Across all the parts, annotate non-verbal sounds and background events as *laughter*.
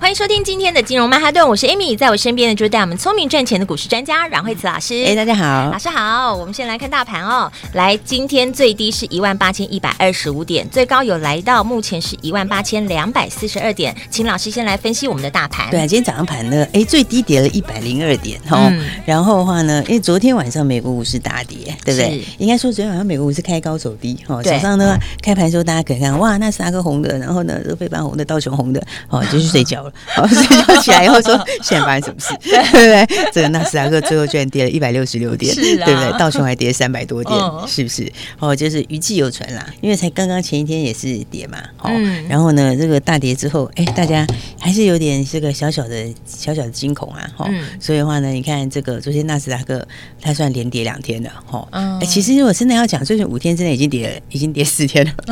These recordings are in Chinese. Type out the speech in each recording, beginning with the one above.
欢迎收听今天的金融曼哈顿，我是 Amy，在我身边的就是带我们聪明赚钱的股市专家阮慧慈老师。哎，大家好，老师好。我们先来看大盘哦，来，今天最低是一万八千一百二十五点，最高有来到目前是一万八千两百四十二点。请老师先来分析我们的大盘。对啊，今天早上盘呢，哎，最低跌了一百零二点哈、嗯，然后的话呢，因为昨天晚上美国股市大跌，对不对？应该说昨天晚上美国股市开高走低哦，早上呢开盘的时候大家可以看，哇，那三个红的，然后呢，这个费半红的，道琼红的，哦，就去睡觉了。好，睡觉起来以后说，现在发生什么事？对不对？这个纳斯达克最后居然跌了一百六十六点，对不对？道琼还跌三百多点，哦，是不是？哦，就是余悸有存啦。因为才刚刚前一天也是跌嘛，哦，嗯、然后呢，这个大跌之后，哎，大家还是有点这个小小的小小的惊恐啊，哈、哦嗯。所以的话呢，你看这个昨天纳斯达克它算连跌两天了，哈、哦。哎、嗯，其实如果真的要讲，最近五天之内已经跌了，已经跌四天了。*laughs*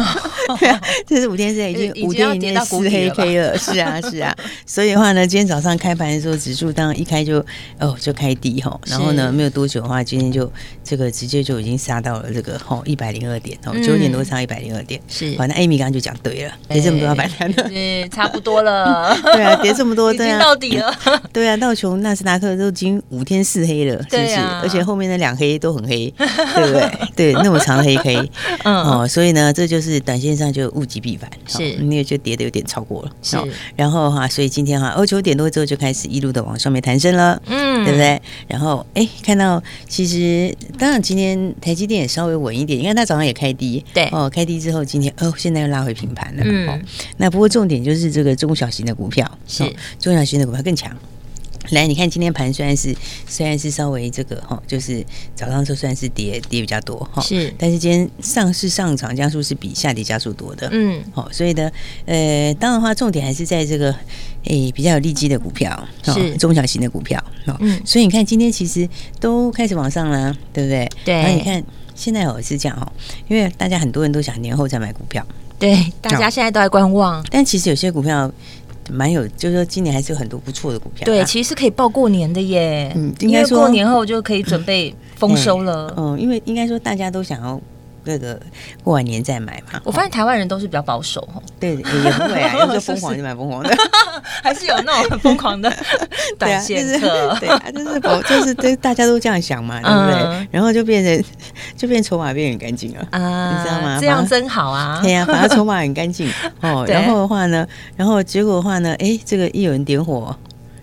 哦、对啊，这是五天之内已经五天以内四黑 K 了，是啊，是啊。*laughs* 所以的话呢，今天早上开盘的时候，指数当然一开就哦就开低哈，然后呢没有多久的话，今天就这个直接就已经杀到了这个哈一百零二点哦，九点多杀一百零二点，是。反正 Amy 刚刚就讲对了，跌这么多要摆摊的，对，差不多了。*laughs* 对啊，跌这么多，*laughs* 已经到底了。对啊，道琼纳斯达克都已经五天四黑了，是不是？而且后面的两黑都很黑，对不对？对，那么长的黑嗯哦，所以呢，这就是短线上就物极必反，是，因为就跌的有点超过了，是。然后哈，所以今天哈，哦九点多之后就开始一路的往上面弹升了，嗯，对不对？然后哎，看到其实当然今天台积电也稍微稳一点，因为它早上也开低，对。哦，开低之后今天哦现在又拉回平盘了，嗯、哦，那不过重点就是这个中小型的股票是、哦、中小型的股票更强。来，你看今天盘虽然是虽然是稍微这个哈，就是早上就算是跌跌比较多哈，是，但是今天上市上涨加速是比下跌加速多的，嗯，好，所以呢，呃，当然的话重点还是在这个诶、欸、比较有利基的股票，是。中小型的股票，嗯，所以你看今天其实都开始往上了，对不对？对，然后你看现在哦是这样哈，因为大家很多人都想年后再买股票，对，大家现在都在观望，但其实有些股票。蛮有，就是说今年还是有很多不错的股票。对，其实是可以报过年的耶。嗯，应该说过年后就可以准备丰收了。嗯，嗯，因为应该说大家都想要。这个过完年再买嘛？我发现台湾人都是比较保守哦。对，也不会啊，*laughs* 有时候疯狂就买疯狂的，*laughs* 还是有那种很疯狂的 *laughs* 短线客。对啊，就是就是对，大家都这样想嘛，对不对？然后就变成就变筹码变很干净了啊，你知道吗？这样真好啊。对呀，反正筹码很干净哦。然后的话呢，然后结果的话呢，哎，这个一有人点火。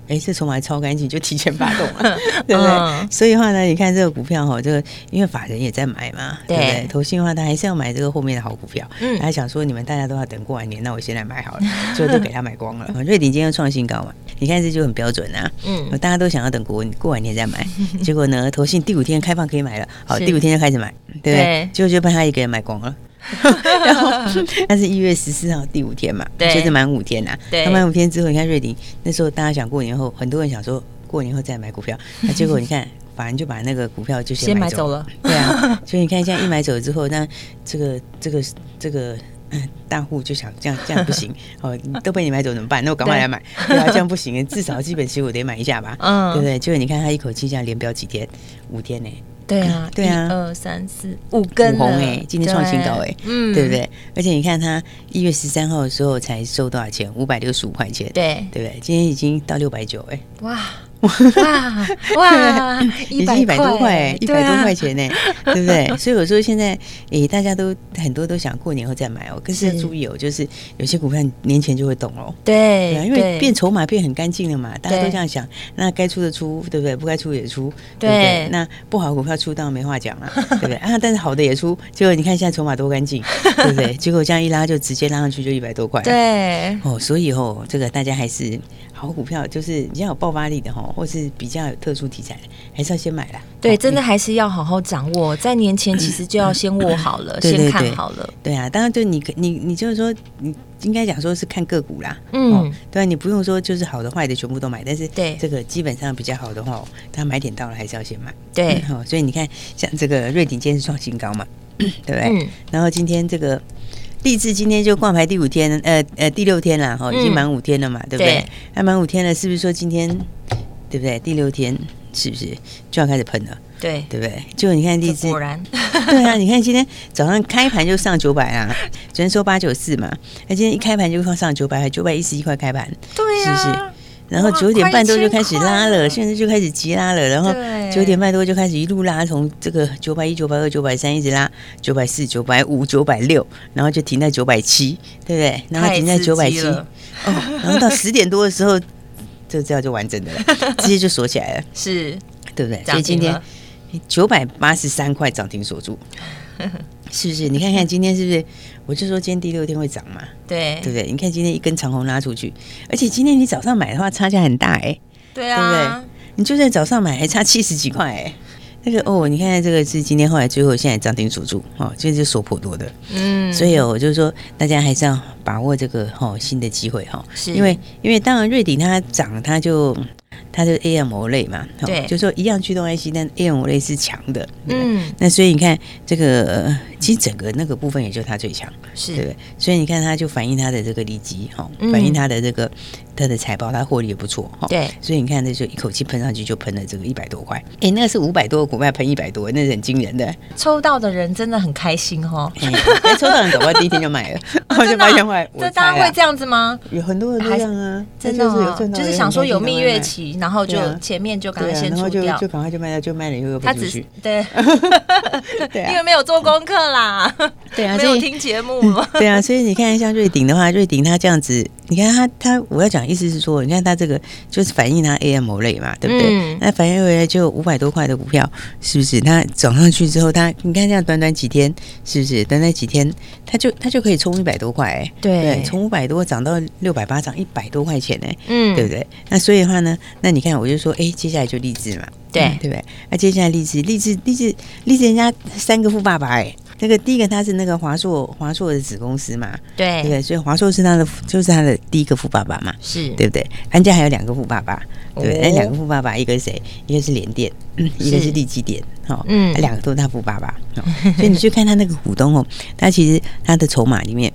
哎，这筹码超干净，就提前发动了，*laughs* 对不对？嗯、所以的话呢，你看这个股票哈，这个因为法人也在买嘛，对，对不对？投信的话，他还是要买这个后面的好股票。嗯，他想说你们大家都要等过完年，那我现在买好了，*laughs* 所以都给他买光了。*laughs* 瑞鼎今天创新高嘛，你看这就很标准啊。嗯，大家都想要等过过完年再买，结果呢，投信第五天开放可以买了，好，第五天就开始买，对不对？结果就被他一个人买光了。*laughs* 然后，*laughs* 那是一月十四号第五天嘛，就是满五天呐、啊。对，满五天之后，你看瑞鼎那时候大家想过年后，很多人想说过年后再买股票，那结果你看，反正就把那个股票就先买走了。对啊，所以你看，现在一买走之后，那这个这个这个大户就想这样这样不行 *laughs* 哦，都被你买走怎么办？那我赶快来买，对啊，这样不行，至少基本持股我得买一下吧，嗯，对不对？结果你看他一口气这样连标几天，五天呢。对啊，*laughs* 对啊，一二三四五根红哎，今天创新高哎，嗯，对不对？而且你看它一月十三号的时候才收多少钱？五百六十五块钱，对对不对？今天已经到六百九哎，哇！哇 *laughs* 哇，一百一百多块，一百多块钱呢，对不对？*laughs* 所以我说现在，诶，大家都很多都想过年后再买哦。可是要注意哦，就是有些股票年前就会懂哦。对，因为变筹码变很干净了嘛，大家都这样想。那该出的出，对不对？不该出也出，对不对？那不好的股票出，当然没话讲了，*laughs* 对不对？啊，但是好的也出，结果你看现在筹码多干净，对不对？结果这样一拉就直接拉上去就一百多块。对，哦，所以哦，这个大家还是。好股票，就是比较有爆发力的哈，或是比较有特殊题材的，还是要先买啦。对，真的还是要好好掌握，*laughs* 在年前其实就要先握好了，*laughs* 先看好了。对啊，当然就你你你就是说，你应该讲说是看个股啦。嗯，对，你不用说就是好的坏的全部都买，但是对这个基本上比较好的话，它买点到了还是要先买。对，好，*laughs* 所以你看像这个瑞鼎今天是创新高嘛，*coughs* 对不对？然后今天这个。励志今天就挂牌第五天，呃呃第六天了哈，已经满五天了嘛，嗯、对不对？还满五天了，是不是说今天对不对？第六天是不是就要开始喷了？对，对不对？就你看励志，果然，*laughs* 对啊，你看今天早上开盘就上九百啊，昨天收八九四嘛，那今天一开盘就放上九百，还九百一十一块开盘，对啊，是不是？然后九点半多就开始拉了，现在就开始急拉了。然后九点半多就开始一路拉，从这个九百一、九百二、九百三一直拉九百四、九百五、九百六，然后就停在九百七，对不对？然后停在九百七，哦，然后到十点多的时候，这这样就完整的了，*laughs* 直接就锁起来了，是对不对？所以今天九百八十三块涨停锁住。*laughs* 是不是？你看看今天是不是？我就说今天第六天会涨嘛？对，对不对？你看今天一根长虹拉出去，而且今天你早上买的话差价很大哎、欸，对啊，对不对？你就算早上买还差七十几块哎、欸，那个哦，你看看这个是今天后来最后现在涨停锁住哦，这是锁颇多的，嗯，所以哦，我就是说大家还是要把握这个哦新的机会哈，是因为因为当然瑞鼎它涨它就。它就 AMOLED 嘛，对，就说一样驱动 IC，但 AMOLED 是强的，嗯，那所以你看这个，其实整个那个部分也就它最强，是。对不对？所以你看它就反映它的这个利基哈，反映它的这个它的财报，它获利也不错哈，对，所以你看那就一口气喷上去就喷了这个一百多块，哎，那是五百多个股票喷一百多，那是很惊人的。抽到的人真的很开心哈，抽到人搞不好第一天就买了，*laughs* 就发现坏，这大家会这样子吗？有很多人都这样啊，真的，就是想说有蜜月期。然后就前面就赶快先出掉，就赶快就卖掉，就卖了以后又不出去。对，*laughs* *laughs* 因为没有做功课啦。对啊，*laughs* 没有听节目。对啊，所以你看像瑞鼎的话，瑞鼎他这样子，你看他他，我要讲意思是说，你看他这个就是反映他 AMOLED 嘛，对不对？那反映回来就五百多块的股票，是不是？它涨上去之后，它你看这样短短几天，是不是？短短几天，它就它就可以冲一百多块，对，从五百多涨到六百八，涨一百多块钱呢，嗯，对不对？那所以的话呢，那你看，我就说，哎，接下来就励志嘛，对，对不对？那接下来励志，励志，励志，励志，人家三个富爸爸，哎，那个第一个他是那个华硕，华硕的子公司嘛，对，对，所以华硕是他的，就是他的第一个富爸爸嘛，是对不对？安家还有两个富爸爸，对，那两个富爸爸，一个是谁？一个是联电，一个是利基电，好，嗯，两个都是他富爸爸，所以你去看他那个股东哦，他其实他的筹码里面。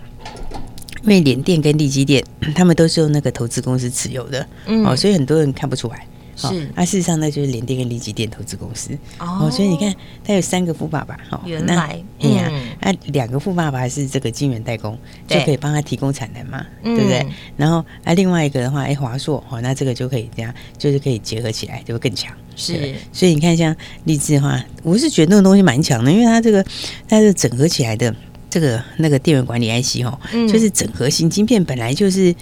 因为联电跟利基电，他们都是用那个投资公司持有的，嗯、哦，所以很多人看不出来。是，那、哦啊、事实上呢，就是联电跟立积电投资公司。哦，所以你看，他有三个富爸爸。哦，原来，哎呀，那两个富爸爸是这个晶圆代工，就可以帮他提供产能嘛，对不对？然后，那、啊、另外一个的话，哎，华硕，哦，那这个就可以这样，就是可以结合起来，就会更强。是，所以你看，像励志的话，我是觉得那种东西蛮强的，因为它这个它是整合起来的。这个那个电源管理 IC 哈，就是整合型晶片，本来就是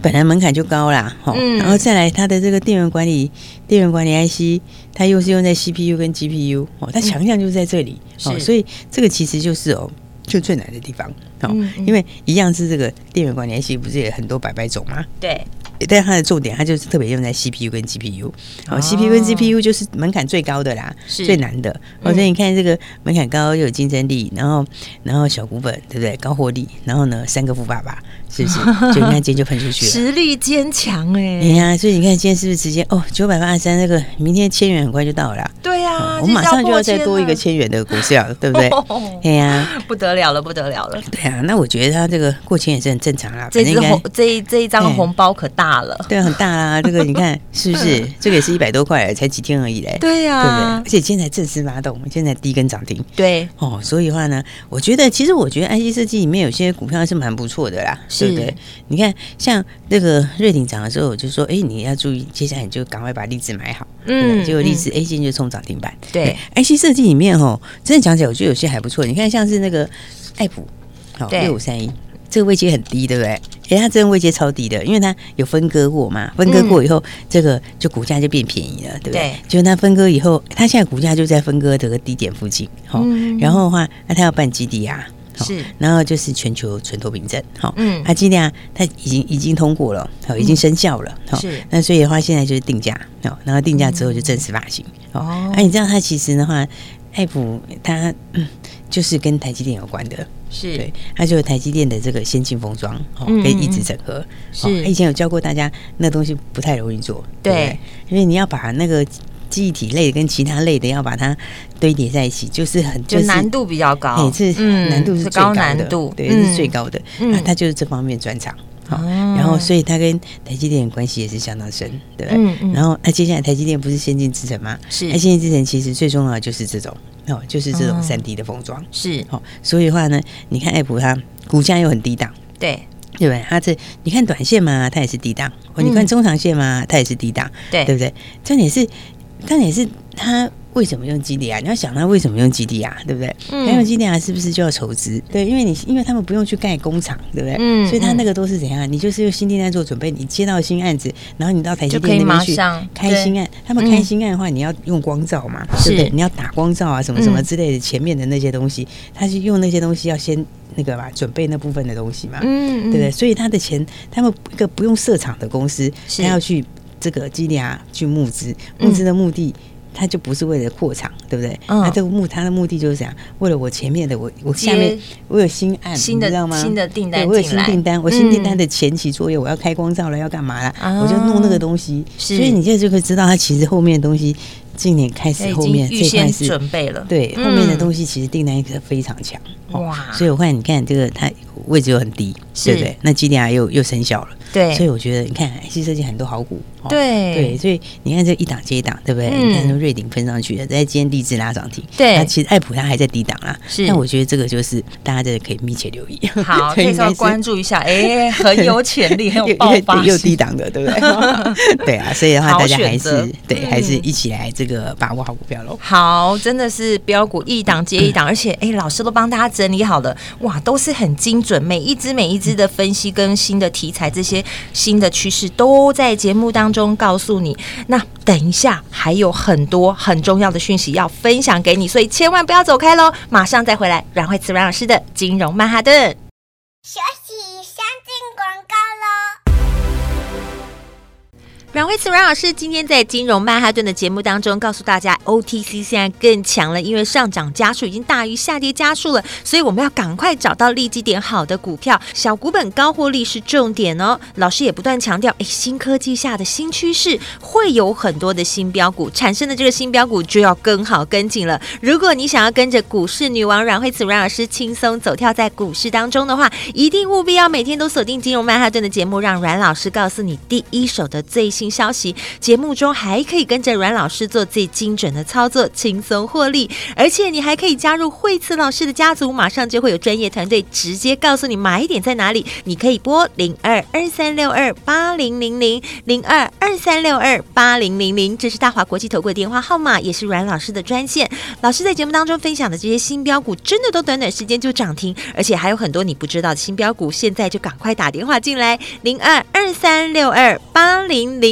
本来门槛就高啦，哈，然后再来它的这个电源管理电源管理 IC，它又是用在 CPU 跟 GPU 哦，它强项就是在这里哦，所以这个其实就是哦，就最难的地方哦，因为一样是这个电源管理 IC，不是也很多百百种吗？对。但是它的重点，它就是特别用在 CPU 跟 GPU，哦，CPU 跟 GPU 就是门槛最高的啦，是。最难的。哦，所以你看这个门槛高又有竞争力，然后然后小股本，对不对？高获利，然后呢，三个富爸爸，是不是？*laughs* 就你看今天就喷出去了，实力坚强哎。哎呀，所以你看今天是不是直接哦，九百八十三那个，明天千元很快就到了。对呀，我马上就要再多一个千元的股票，*laughs* 对不对？哎呀，不得了了，不得了了。对啊，那我觉得他这个过千也是很正常啦。这这一这一张红包可大。大了，对，很大啊！*laughs* 这个你看是不是？这个也是一百多块，才几天而已嘞。对呀，对不对？而且现在正式发动，现在第一根涨停。对哦，所以的话呢，我觉得其实我觉得 IC 设计里面有些股票是蛮不错的啦，对不对？你看像那个瑞鼎涨的时候，我就说，哎，你要注意，接下来你就赶快把励志买好。嗯，结果励志 A 线就冲涨停板。对，IC 设计里面哦，真的讲起来，我觉得有些还不错。你看像是那个爱普，好六五三一。这个位阶很低，对不对？哎，它这个位阶超低的，因为它有分割过嘛，分割过以后，嗯、这个就股价就变便宜了，对不对？对，就是它分割以后，它现在股价就在分割这个低点附近，好、嗯，然后的话，那它要办基地啊。是，然后就是全球存托凭证，好，嗯，它基地亚它已经已经通过了，好，已经生效了，好，是，那所以的话现在就是定价，好，然后定价之后就正式发行，哦，那你知道它其实的话，爱普它就是跟台积电有关的，是。对，它就是台积电的这个先进封装，哦，可以一直整合，是，以前有教过大家，那东西不太容易做，对，因为你要把那个。记忆体类的跟其他类的要把它堆叠在一起，就是很就是难度比较高，是难度是最高的，对，是最高的。那他就是这方面专长，好，然后所以他跟台积电关系也是相当深，对不对？然后那接下来台积电不是先进制程吗？是，那先进制程其实最重要的就是这种哦，就是这种三 D 的封装，是哦。所以的话呢，你看爱普它股价又很低档，对，对不对？它这你看短线嘛，它也是低档；哦，你看中长线嘛，它也是低档，对，对不对？重点是。但也是他为什么用基地啊？你要想他为什么用基地啊？对不对？他、嗯、用基地啊，是不是就要筹资？对，因为你因为他们不用去盖工厂，对不对？嗯，所以他那个都是怎样？你就是用新订单做准备，你接到新案子，然后你到台积电那边去开新案。他们开新案的话，你要用光照嘛，嗯、对不对？你要打光照啊，什么什么之类的，前面的那些东西，他是用那些东西要先那个吧，准备那部分的东西嘛，嗯，对不对？所以他的钱，他们一个不用设厂的公司，他要去这个基地啊去募资，募资的目的。他就不是为了扩厂，对不对？他这个目他的目的就是这样，为了我前面的我我下面我有新案，新的知道吗？新的订单，我有新订单，我新订单的前期作业，我要开光照了，要干嘛了？我就弄那个东西。所以你现在就可以知道，他其实后面的东西，今年开始后面这块是准备了。对，后面的东西其实订单也是非常强哇。所以我看你看这个它位置又很低，对不对？那基点又又生效了。对，所以我觉得你看，IC 设计很多好股，对。对，所以你看这一档接一档，对不对？你看从瑞鼎喷上去的，在今天立志拉涨停，对，那其实艾普它还在低档啊，是。那我觉得这个就是大家真的可以密切留意，好，可以稍微关注一下，哎，很有潜力，*laughs* 很有爆发，又低档的，对不对？*laughs* 对啊，所以的话，大家还是对，还是一起来这个把握好股票喽。好，真的是标股一档接一档，而且哎，老师都帮大家整理好了，哇，都是很精准，每一只每一只的分析跟新的题材这新的趋势都在节目当中告诉你。那等一下还有很多很重要的讯息要分享给你，所以千万不要走开喽！马上再回来，阮慧慈阮老师的金融曼哈顿。阮慧慈阮老师今天在金融曼哈顿的节目当中告诉大家，OTC 现在更强了，因为上涨加速已经大于下跌加速了，所以我们要赶快找到利基点好的股票，小股本高获利是重点哦。老师也不断强调，哎，新科技下的新趋势会有很多的新标股产生的，这个新标股就要跟好跟紧了。如果你想要跟着股市女王阮慧慈阮老师轻松走跳在股市当中的话，一定务必要每天都锁定金融曼哈顿的节目，让阮老师告诉你第一手的最新。新消息，节目中还可以跟着阮老师做最精准的操作，轻松获利。而且你还可以加入惠慈老师的家族，马上就会有专业团队直接告诉你买点在哪里。你可以拨零二二三六二八零零零零二二三六二八零零零，这是大华国际投顾的电话号码，也是阮老师的专线。老师在节目当中分享的这些新标股，真的都短短时间就涨停，而且还有很多你不知道的新标股，现在就赶快打电话进来，零二二三六二八零零。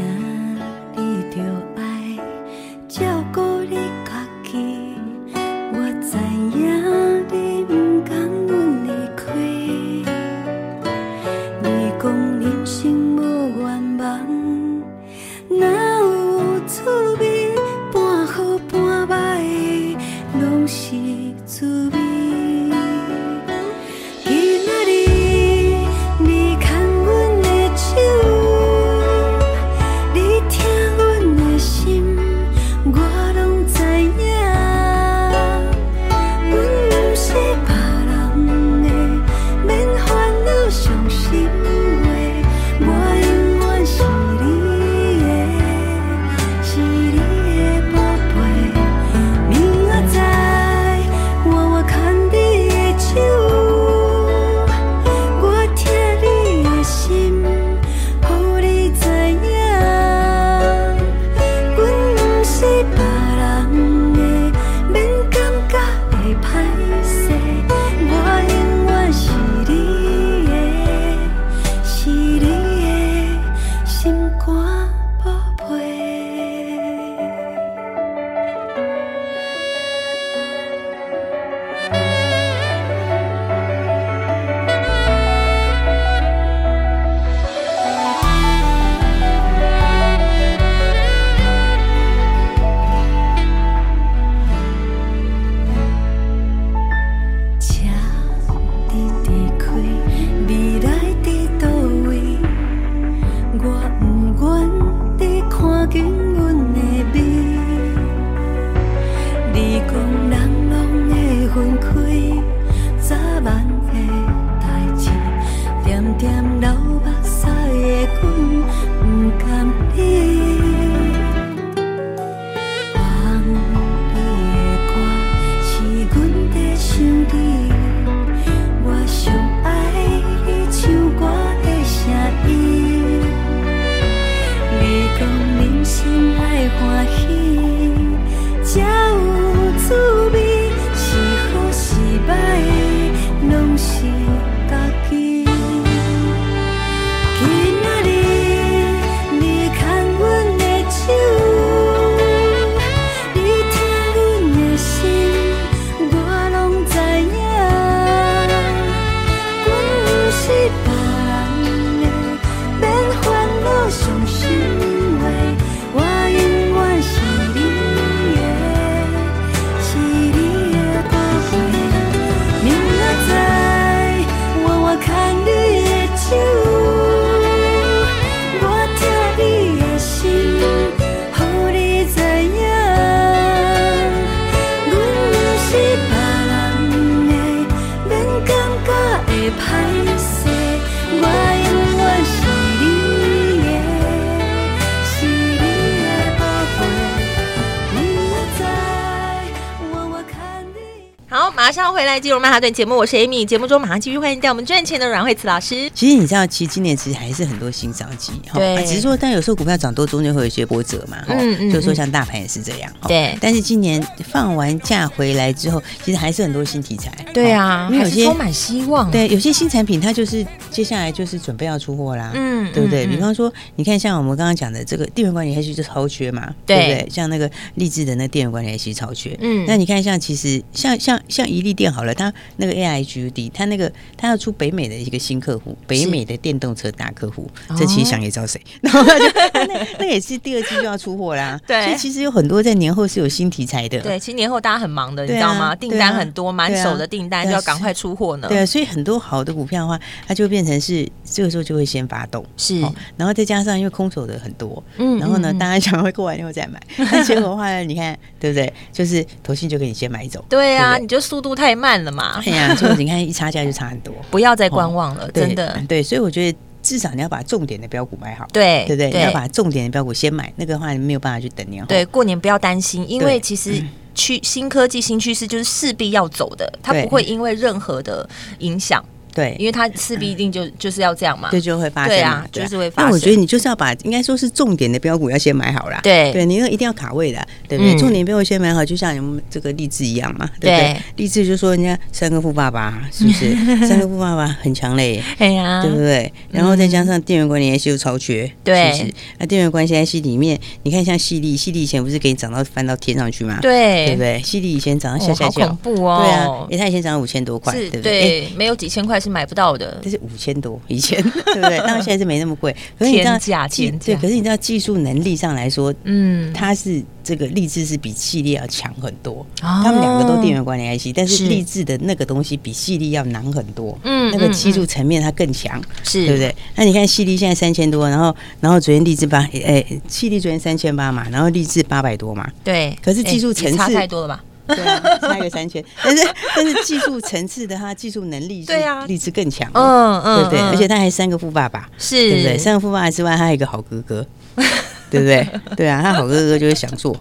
马上回来，金融曼哈顿节目，我是 Amy。节目中马上继续欢迎带我们赚钱的阮慧慈老师。其实你知道，其实今年其实还是很多新商机，对、啊，只是说，但有时候股票涨多，中间会有一些波折嘛，哈、嗯嗯，就是说像大盘也是这样，对。但是今年放完假回来之后，其实还是很多新题材，对啊，因为有些充满希望，对，有些新产品它就是接下来就是准备要出货啦，嗯，对不对？嗯、比方说，你看像我们刚刚讲的这个电源管理 IC 就超缺嘛，对不对？像那个励志的那电源管理 IC 超缺，嗯，那你看像其实像像像一利电好了，它那个 A I G U D，它那个它要出北美的一个新客户，北美的电动车大客户，这其实想也知道谁，*laughs* 然后就那那也是第二季就要出货啦。*laughs* 对，所以其实有很多在年后是有新题材的。对，其实年后大家很忙的，你知道吗？订单很多，满手的订单就要赶快出货呢。对啊，所以很多好的股票的话，它就变成是这个时候就会先发动，是，然后再加上因为空手的很多，嗯，然后呢，大家想会过完以后再买，那结果的话呢，你看对不对？就是投信就给你先买走。对啊，你就速度太慢了嘛。对呀，*laughs* 所以你看一差价就差很多，不要再观望了，真的。对，所以我觉得至少你要把重点的标股买好，对对不对？你要把重点的标股先买，那个的话你没有办法去等年后。对，过年不要担心，因为其实趋新科技新趋势就是势必要走的，它不会因为任何的影响。对，因为它势必一定就 *coughs* 就是要这样嘛，对，就会发生啊，就是会发生。那我觉得你就是要把应该说是重点的标股要先买好了，对，对，你那一定要卡位的，对不对？重点标股先买好，就像你们这个励志一样嘛，对不对？励志就说人家三个富爸爸是不是？*laughs* 三个富爸爸很强嘞，*laughs* 哎呀，对不对？然后再加上电源管理 IC 又超缺，对，那电源管理 IC 里面，你看像矽力，矽力以前不是给你涨到翻到天上去吗？对，对不对？矽力以前涨到下下叫，恐怖哦，对啊，因为它以前涨到五千多块，对不对？没有几千块是买不到的，这是五千多以前，*laughs* 对不对？当然现在是没那么贵，可是你知道，天价，天价，对，可是你知道技术能力上来说，嗯，它是这个励志是比系列要强很多，他们两个都电源管理 IC，但是励志的那个东西比系列要难很多，嗯，那个技术层面它更强，是。对不对？那你看系列现在三千多，然后然后昨天励志八，哎，系列昨天三千八嘛，然后励志八百多嘛，对，可是技术层次差太多了吧？对啊，差一个三千，*laughs* 但是但是技术层次的他，技术能力对啊，力值更强，嗯嗯，对不对？而且他还三个富爸爸，是，对不对？三个富爸爸之外，他还有一个好哥哥。*laughs* 对不对？*laughs* 对啊，他好哥哥就是想做，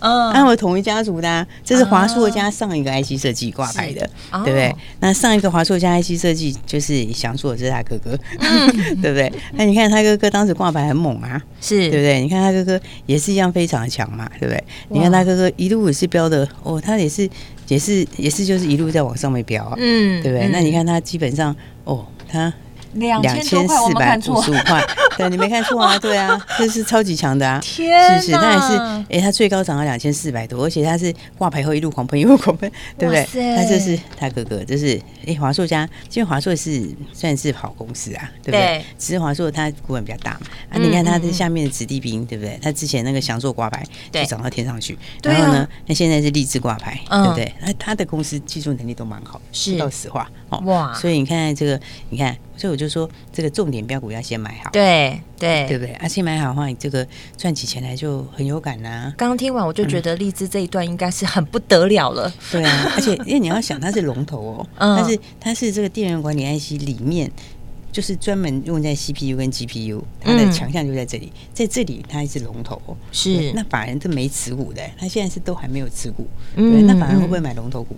嗯，那我同一家族的，啊，这是华硕加上一个 IC 设计挂牌的，对不对？那上一个华硕加 IC 设计就是想做，这是他哥哥，*laughs* 对不对？那你看他哥哥当时挂牌很猛啊，是对不对？你看他哥哥也是一样非常的强嘛，对不对？你看他哥哥一路也是飙的哦，他也是也是也是就是一路在往上面飙啊，嗯，对不对？那你看他基本上哦，他。两千四百五十五块，对，你没看错啊，*laughs* 对啊，这是超级强的啊，天是不是？那也是，哎，他最高涨到两千四百多，而且他是挂牌后一路狂喷，一路狂喷，对不对？他这是他哥哥，这是哎华硕家，因为华硕是算是好公司啊，对不对？只是华硕它股本比较大嘛，啊，你看它的下面的子弟兵，对不对？它之前那个翔硕挂牌就涨到天上去，然后呢，那现在是立志挂牌，对不对？那他的公司技术能力都蛮好，是，说实话，哦，哇，所以你看这个，你看。所以我就说，这个重点标股要先买好，对对对不对？而且买好的话，你这个赚起钱来就很有感呐、啊。刚刚听完，我就觉得荔枝这一段应该是很不得了了。嗯、对啊，而且因为你要想，它是龙头哦，*laughs* 嗯、它是它是这个电源管理 IC 里面，就是专门用在 CPU 跟 GPU，它的强项就在这里，在这里它还是龙头哦。是，那法人是没持股的，他现在是都还没有持股，嗯、对，那法人会不会买龙头股？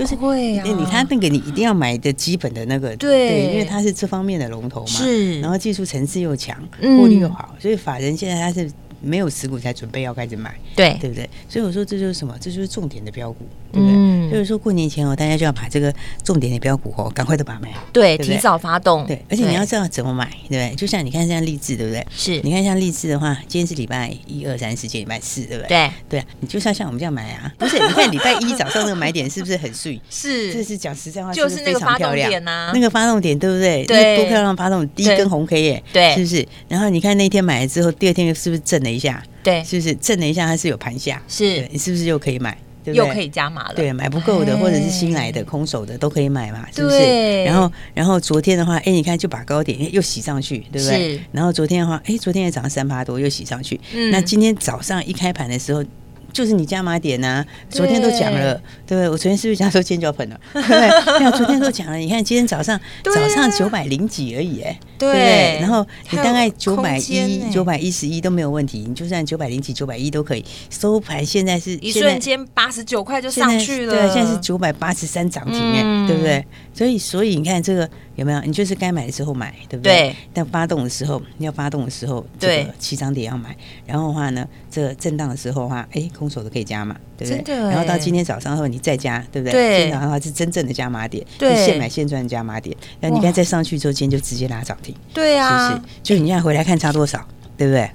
就是会啊，你他那个你一定要买的基本的那个，对，因为它是这方面的龙头嘛，是，然后技术层次又强，获利又好，所以法人现在他是没有持股才准备要开始买，对，对不对？所以我说这就是什么？这就是重点的标股，对不对？就是说过年前哦，大家就要把这个重点的标股哦，赶快都把它买好，对，提早发动，对，而且你要知道怎么买，对不对？就像你看像励志，对不对？是，你看像励志的话，今天是礼拜一二三四，今天礼拜四，对不对？对，对，你就是要像我们这样买啊，不是？你看礼拜一早上那个买点是不是很碎？*laughs* 是，这是讲实在话，就是那个发动点呐，那个发动点对不对？对，多漂亮发动，第一根红 K 耶，对，是不是？然后你看那天买了之后，第二天是不是震了一下？对，是不是震了一下？它是有盘下，是你是不是又可以买？对对又可以加码了。对，买不够的或者是新来的空手的都可以买嘛，是不是？对然后，然后昨天的话，哎，你看就把高点又洗上去，对不对？然后昨天的话，哎，昨天也涨了三八多，又洗上去。嗯。那今天早上一开盘的时候。就是你加码点呐，昨天都讲了，对不对？我昨天是不是讲说今天就要喷了？对 *laughs* 不对？没有，昨天都讲了。你看今天早上早上九百零几而已，哎，对不对？然后你大概九百一、九百一十一都没有问题，你就算九百零几、九百一都可以。收盘现在是一瞬间八十九块就上去了，对，现在是九百八十三涨停，哎，对不对？所以，所以你看这个。有没有？你就是该买的时候买，对不对？对。但发动的时候，你要发动的时候，这个起涨点要买。然后的话呢，这个震荡的时候的话，哎，空手都可以加嘛，对不对？然后到今天早上后，你再加，对不对？对。今天早上的话是真正的加码点，对。现买现赚的加码点。那你看再上去之后，今天就直接拉涨停。对啊。是不是？就你现在回来看差多少，对不对？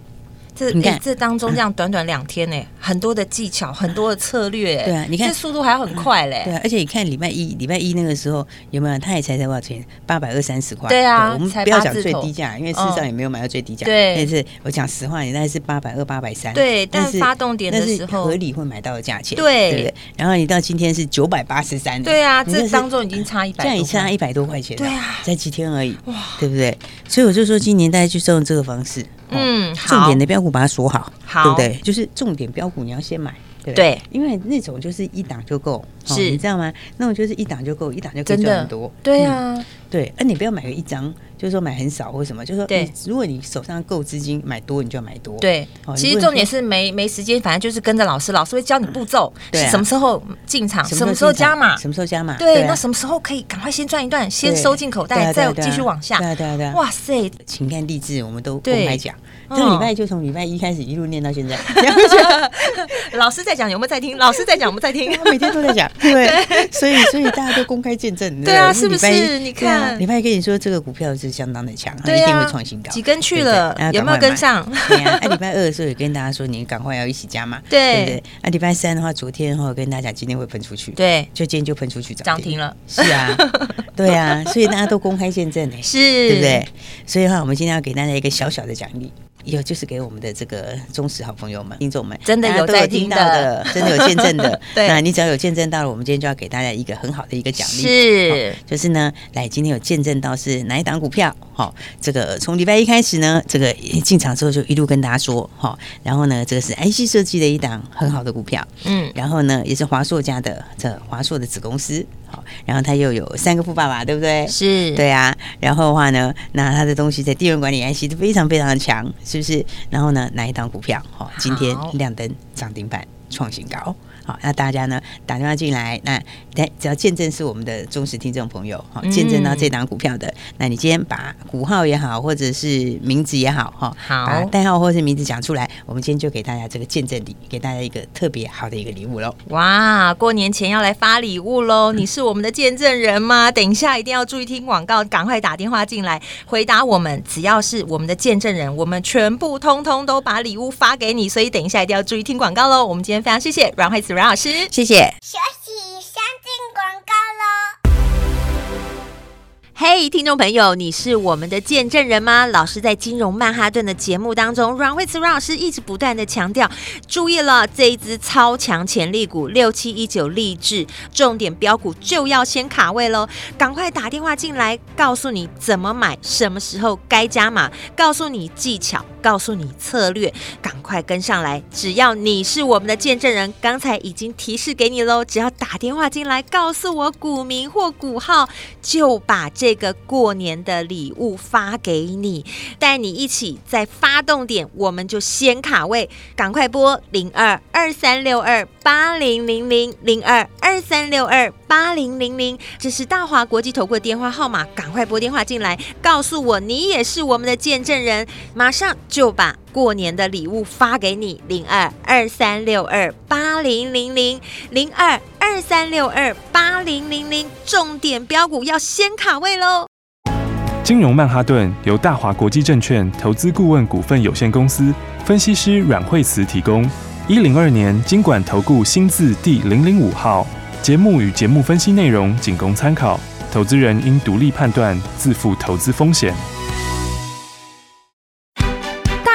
这你看，这当中这样短短两天呢，很多的技巧，很多的策略。对啊，你看这速度还要很快嘞。对啊，而且你看礼拜一，礼拜一那个时候有没有？他也才才多少钱？八百二三十块。对啊，我们不要讲最低价，因为事实上也没有买到最低价。对，但是我讲实话，你大概是八百二、八百三。对，但是发动点的时候合理会买到的价钱。对，对不对？然后你到今天是九百八十三。对啊，这当中已经差一百，这样也差一百多块钱。对啊，才几天而已，哇，对不对？所以我就说，今年大家就是用这个方式。嗯，重点的标股把它锁好，好，对不对？就是重点标股你要先买，对？因为那种就是一档就够，是你知道吗？那我就是一档就够，一档就可以赚很多。对啊，对，而你不要买个一张。就是说买很少或什么，就是说，对，如果你手上够资金，买多你就要买多。对，其实重点是没没时间，反正就是跟着老师，老师会教你步骤，对，什么时候进场，什么时候加码，什么时候加码。对，那什么时候可以赶快先赚一段，先收进口袋，再继续往下。对对对，哇塞，情感励志我们都公开讲，这个礼拜就从礼拜一开始一路念到现在。*laughs* *laughs* 老师在讲，有没有在听？老师在讲，有没有在听？*laughs* 我每天都在讲，*laughs* 对，所以所以大家都公开见证。对啊，是不是？你看，礼拜一跟你说这个股票是相当的强，它一定会创新高。几根去了，有没有跟上？对啊，礼拜二的时候也跟大家说，你赶快要一起加码，*laughs* 对不对？那礼拜三的话，昨天哈跟大家讲，今天会喷出去，对，就今天就喷出去涨停了。是啊，*laughs* 对啊，所以大家都公开见证呢，是，对不对？所以的话，我们今天要给大家一个小小的奖励。有就是给我们的这个忠实好朋友们、听众们，真的有在听到的，真的有见证的。*laughs* 对，那你只要有见证到了，我们今天就要给大家一个很好的一个奖励，是，就是呢，来今天有见证到是哪一档股票？好，这个从礼拜一开始呢，这个进场之后就一路跟大家说，哈，然后呢，这个是 IC 设计的一档很好的股票，嗯，然后呢，也是华硕家的这华硕的子公司。然后他又有三个富爸爸，对不对？是，对啊。然后的话呢，那他的东西在电源管理 IC 都非常非常的强，是不是？然后呢，哪一档股票？哈，今天亮灯涨停板，创新高。好，那大家呢打电话进来，那只要见证是我们的忠实听众朋友，哈，见证到这档股票的，嗯、那你今天把股号也好，或者是名字也好，哈，好，代号或者是名字讲出来，我们今天就给大家这个见证礼，给大家一个特别好的一个礼物喽。哇，过年前要来发礼物喽！你是我们的见证人吗？等一下一定要注意听广告，赶快打电话进来回答我们。只要是我们的见证人，我们全部通通都把礼物发给你。所以等一下一定要注意听广告喽。我们今天非常谢谢阮惠慈。阮老师，谢谢。休息，先进广告喽。嘿，hey, 听众朋友，你是我们的见证人吗？老师在金融曼哈顿的节目当中，阮慧慈阮老师一直不断的强调，注意了，这一支超强潜力股六七一九励志，重点标股就要先卡位喽，赶快打电话进来，告诉你怎么买，什么时候该加码，告诉你技巧，告诉你策略，赶快跟上来。只要你是我们的见证人，刚才已经提示给你喽，只要打电话进来，告诉我股名或股号，就把这。个过年的礼物发给你，带你一起在发动点，我们就先卡位，赶快拨零二二三六二八零零零零二二三六二八零零零，这是大华国际投顾的电话号码，赶快拨电话进来，告诉我你也是我们的见证人，马上就把过年的礼物发给你，零二二三六二八零零零零二二三六二八零零零，重点标股要先卡位喽！金融曼哈顿由大华国际证券投资顾问股份有限公司分析师阮惠慈提供。一零二年金管投顾新字第零零五号。节目与节目分析内容仅供参考，投资人应独立判断，自负投资风险。